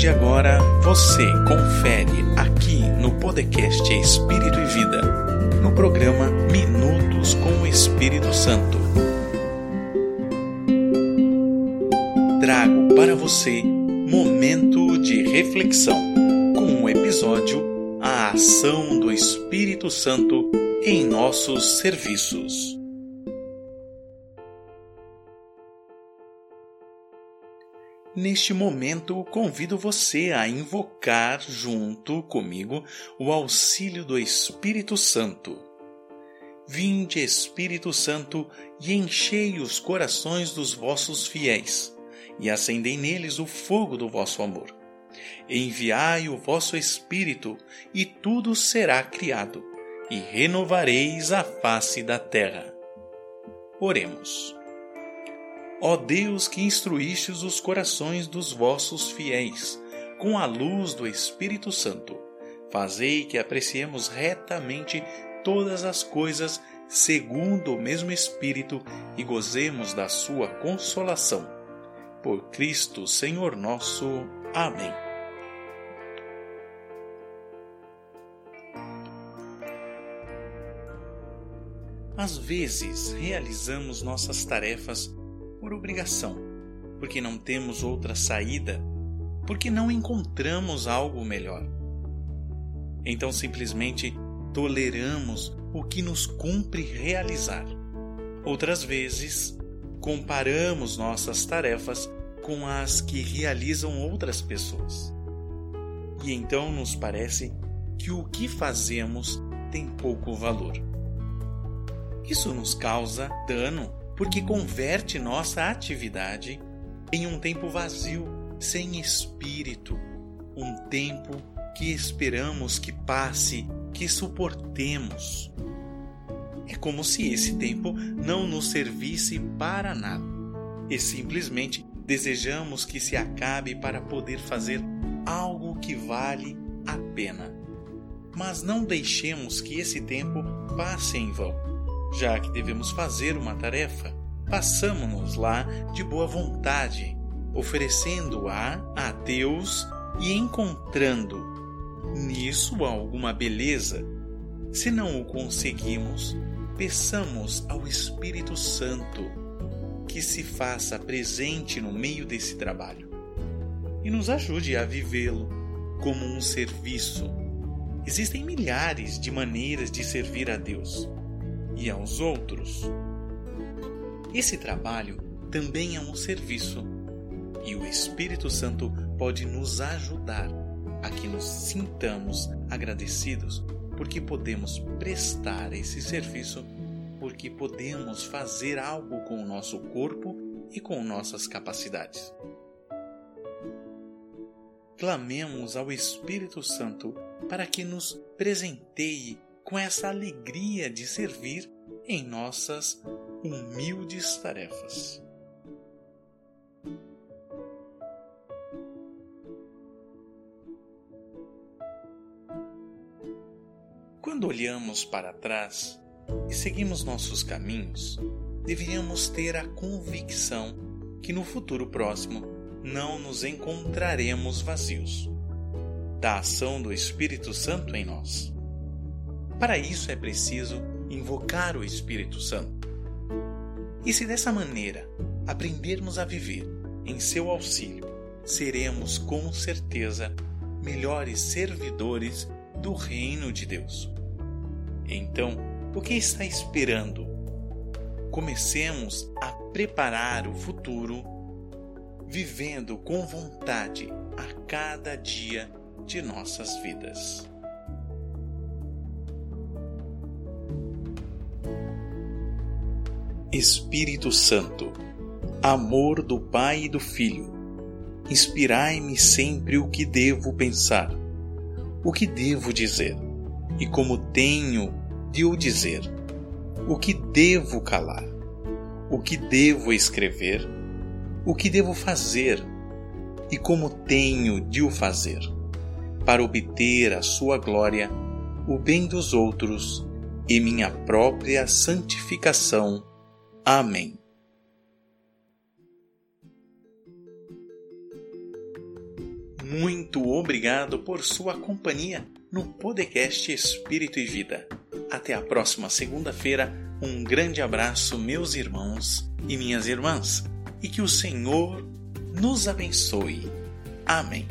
de agora, você confere aqui no podcast Espírito e Vida, no programa Minutos com o Espírito Santo. Trago para você momento de reflexão com o episódio A Ação do Espírito Santo em nossos serviços. Neste momento, convido você a invocar junto comigo o auxílio do Espírito Santo. Vinde, Espírito Santo, e enchei os corações dos vossos fiéis, e acendei neles o fogo do vosso amor. Enviai o vosso Espírito, e tudo será criado, e renovareis a face da terra. Oremos. Ó Deus que instruístes os corações dos vossos fiéis com a luz do Espírito Santo, fazei que apreciemos retamente todas as coisas segundo o mesmo Espírito e gozemos da sua consolação. Por Cristo, Senhor nosso. Amém. Às vezes realizamos nossas tarefas por obrigação, porque não temos outra saída, porque não encontramos algo melhor. Então simplesmente toleramos o que nos cumpre realizar. Outras vezes, comparamos nossas tarefas com as que realizam outras pessoas. E então nos parece que o que fazemos tem pouco valor. Isso nos causa dano porque converte nossa atividade em um tempo vazio, sem espírito, um tempo que esperamos que passe, que suportemos. É como se esse tempo não nos servisse para nada e simplesmente desejamos que se acabe para poder fazer algo que vale a pena. Mas não deixemos que esse tempo passe em vão já que devemos fazer uma tarefa, passamos-nos lá de boa vontade, oferecendo-a a Deus e encontrando nisso alguma beleza. Se não o conseguimos, peçamos ao Espírito Santo que se faça presente no meio desse trabalho e nos ajude a vivê-lo como um serviço. Existem milhares de maneiras de servir a Deus e aos outros. Esse trabalho também é um serviço e o Espírito Santo pode nos ajudar a que nos sintamos agradecidos porque podemos prestar esse serviço, porque podemos fazer algo com o nosso corpo e com nossas capacidades. Clamemos ao Espírito Santo para que nos presenteie com essa alegria de servir em nossas humildes tarefas. Quando olhamos para trás e seguimos nossos caminhos, deveríamos ter a convicção que no futuro próximo não nos encontraremos vazios da ação do Espírito Santo em nós. Para isso é preciso invocar o Espírito Santo. E se dessa maneira aprendermos a viver em seu auxílio, seremos com certeza melhores servidores do reino de Deus. Então, o que está esperando? Comecemos a preparar o futuro, vivendo com vontade a cada dia de nossas vidas. Espírito Santo, amor do Pai e do Filho, inspirai-me sempre o que devo pensar, o que devo dizer e como tenho de o dizer, o que devo calar, o que devo escrever, o que devo fazer e como tenho de o fazer, para obter a sua glória, o bem dos outros e minha própria santificação Amém. muito obrigado por sua companhia no podcast Espírito e Vida. Até a próxima segunda-feira. Um grande abraço, meus irmãos e minhas irmãs, e que o Senhor nos abençoe. Amém.